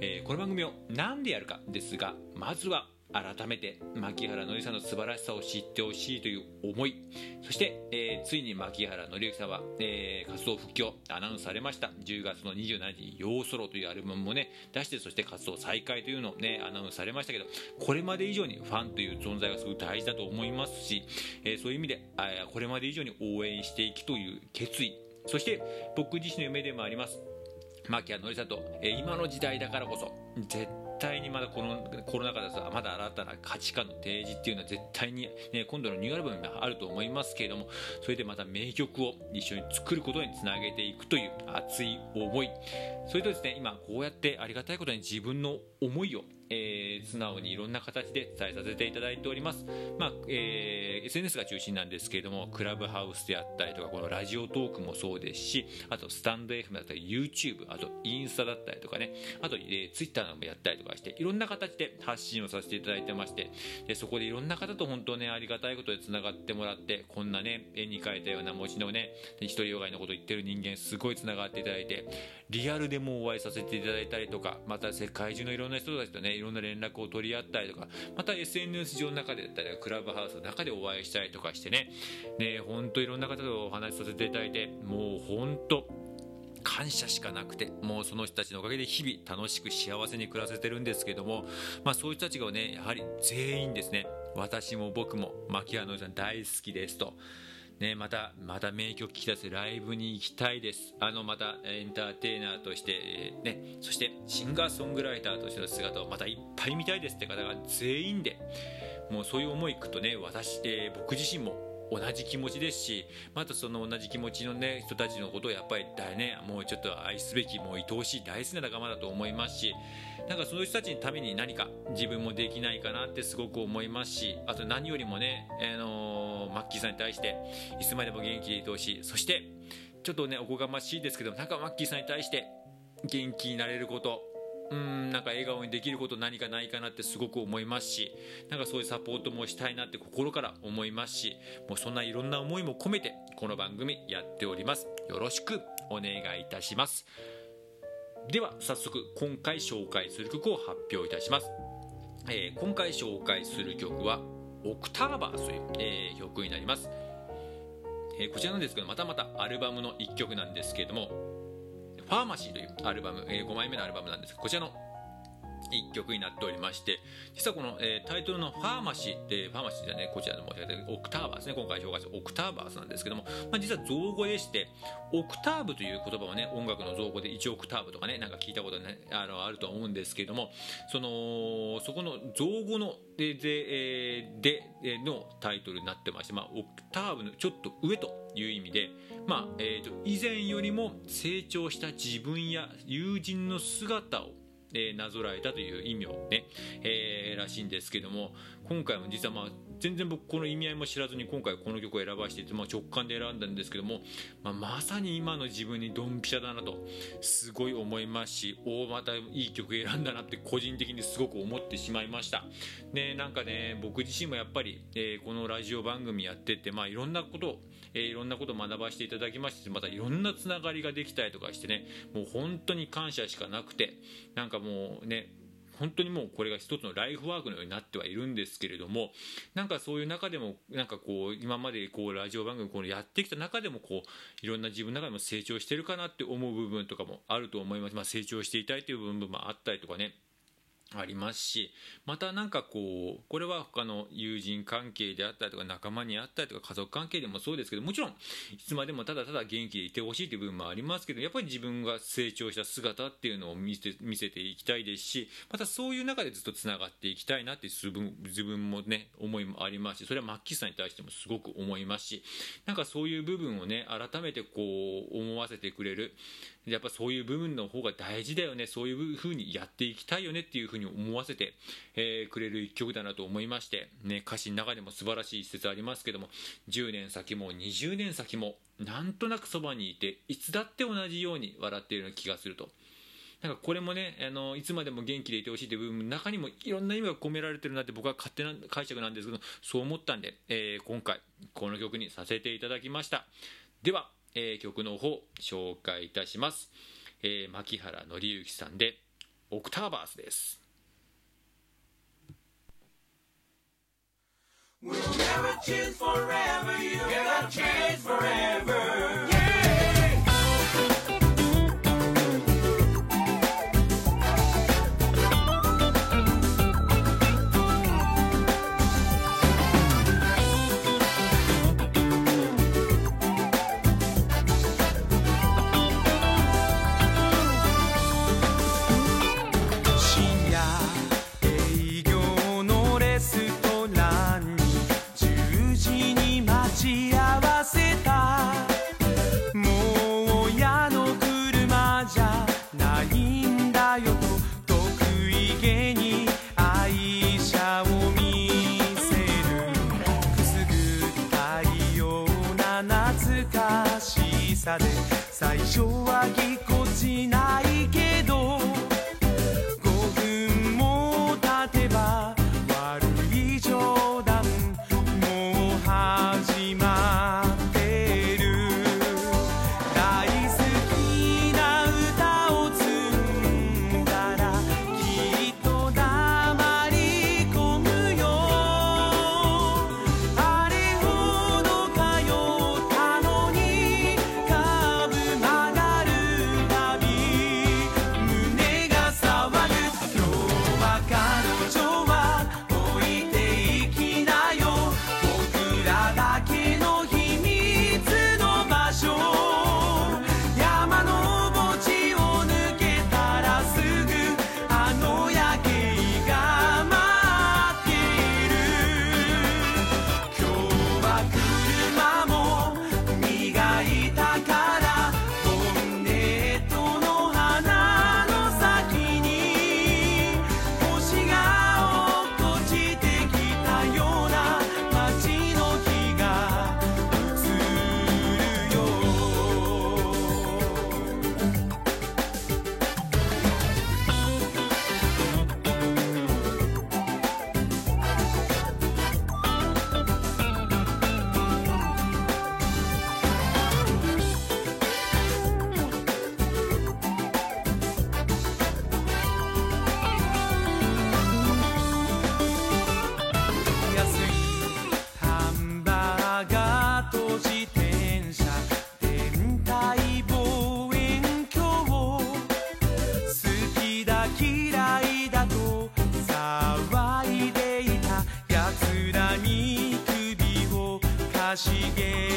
えー、この番組を何でやるかですがまずは改めて牧原紀之さんの素晴らしさを知ってほしいという思い。そして、えー、ついに牧原紀之さんは、えー、活動復帰をアナウンスされました。10月の27日に「ヨーソロ」というアルバムもね出してそして活動再開というのをねアナウンスされましたけどこれまで以上にファンという存在がすごく大事だと思いますし、えー、そういう意味でこれまで以上に応援していきという決意。そして僕自身の夢でもあります。牧谷典里、え、今の時代だからこそ絶対にまだこのコロナ禍でさまだ新たな価値観の提示っていうのは絶対に、ね、今度のニューアルバムがあると思いますけれどもそれでまた名曲を一緒に作ることにつなげていくという熱い思い。それとですね今こうやってありがたいことに自分の思いをえー、素直にいろんな形で伝えさせていただいております、まあえー、SNS が中心なんですけれどもクラブハウスであったりとかこのラジオトークもそうですしあとスタンド FM だったり YouTube あとインスタだったりとかねあと、えー、Twitter もやったりとかしていろんな形で発信をさせていただいてましてでそこでいろんな方と本当ねありがたいことでつながってもらってこんなね絵に描いたような文字のね独りよがいのこと言ってる人間すごいつながっていただいてリアルでもお会いさせていただいたりとかまた世界中のいろんな人たちとねいろんな連絡を取り合ったりとかまた SNS 上の中でだったりクラブハウスの中でお会いしたりとかしてねね本当いろんな方とお話しさせていただいてもう本当感謝しかなくてもうその人たちのおかげで日々楽しく幸せに暮らせてるんですけども、まあ、そういう人たちがねやはり全員ですね私も僕も牧原のさん大好きですと。ね、また、また名曲聴き出すライブに行きたいです。あの、またエンターテイナーとして、えーね、そしてシンガーソングライターとしての姿をまたいっぱい見たいですって方が全員で、もうそういう思いいくとね、私、えー、僕自身も同じ気持ちですしまたその同じ気持ちの、ね、人たちのことをやっぱりだねもうちょっと愛すべきもう愛おしい大好きな仲間だと思いますしなんかその人たちのために何か自分もできないかなってすごく思いますしあと何よりもね、あのー、マッキーさんに対していつまでも元気でいてほしい。そしてちょっとねおこがましいですけどなんかマッキーさんに対して元気になれることうんなんか笑顔にできること何かないかなってすごく思いますしなんかそういうサポートもしたいなって心から思いますしもうそんないろんな思いも込めてこの番組やっております。よろしくお願いいたします。では早速今回紹介する曲を発表いたします、えー、今回紹介する曲はオクターバーという、えー、曲になります、えー、こちらなんですけどまたまたアルバムの1曲なんですけれどもファーマシーというアルバム、えー、5枚目のアルバムなんですがこちらの一曲になっておりまして実はこの、えー、タイトルの「ファーマシー」ってファーマシーじゃねこちらのオクターバーですね今回紹介するオクターバースなんですけども、まあ、実は造語でしてオクターブという言葉はね音楽の造語で1オクターブとかねなんか聞いたこと、ね、あのあると思うんですけどもそのそこの造語のでで,、えー、でのタイトルになってまして、まあ、オクターブのちょっと上という意味で、まあえーと以前よりも成長した自分や友人の姿をえー、なぞらえたという意味をね、えー、らしいんですけども今回も実はまあ全然僕この意味合いも知らずに今回この曲を選ばせていて、まあ、直感で選んだんですけども、まあ、まさに今の自分にドンピシャだなとすごい思いますしおまたいい曲選んだなって個人的にすごく思ってしまいました。でなんかね僕自身もやっぱり、えー、このラジオ番組やってて、まあ、いろんなことを、えー、いろんなことを学ばせていただきましてまたいろんなつながりができたりとかしてねもう本当に感謝しかなくてなんかもうね本当にもうこれが一つのライフワークのようになってはいるんですけれどもなんかそういう中でもなんかこう今までこうラジオ番組このやってきた中でもこういろんな自分の中でも成長してるかなって思う部分とかもあると思います、まあ、成長していたいという部分もあったりとかね。ありますしまた何かこうこれは他の友人関係であったりとか仲間にあったりとか家族関係でもそうですけどもちろんいつまでもただただ元気でいてほしいという部分もありますけどやっぱり自分が成長した姿っていうのを見せ見せていきたいですしまたそういう中でずっとつながっていきたいなっていう自分自分もね思いもありますしそれはマッキーさんに対してもすごく思いますしなんかそういう部分をね改めてこう思わせてくれる。やっぱそういう部分の方が大事だよねそういうふうにやっていきたいよねっていうふうふうに思わせて、えー、くれる一曲だなと思いまして、ね、歌詞の中でも素晴らしい一節ありますけども10年先も20年先もなんとなくそばにいていつだって同じように笑っているような気がすると。なんかこれもねあのいつまでも元気でいてほしいという部分の中にもいろんな意味が込められてるなって僕は勝手な解釈なんですけどそう思ったんで、えー、今回この曲にさせていただきました。では、えー、曲の方紹介いたします、えー、牧原紀之さんで「オクターバース」です。We'll never change forever, you never change forever. 今日はぎこちないし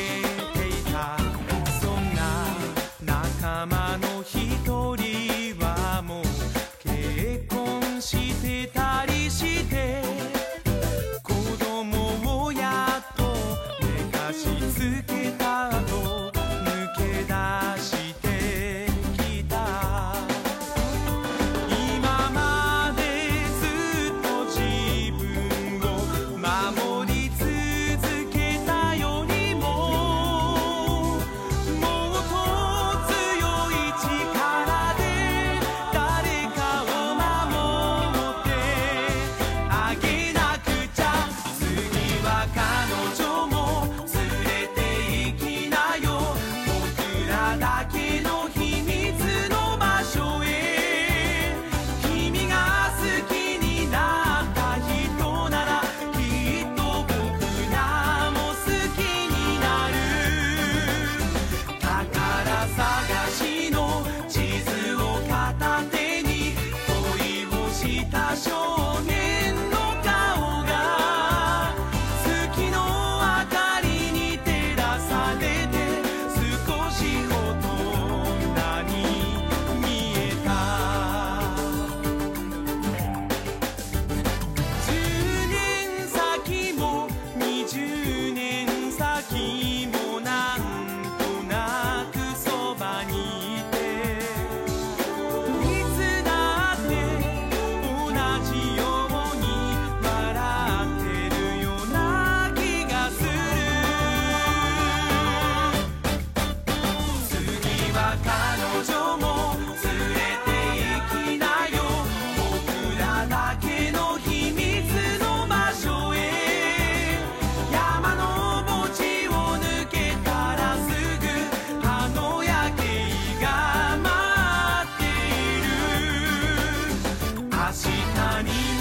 明日に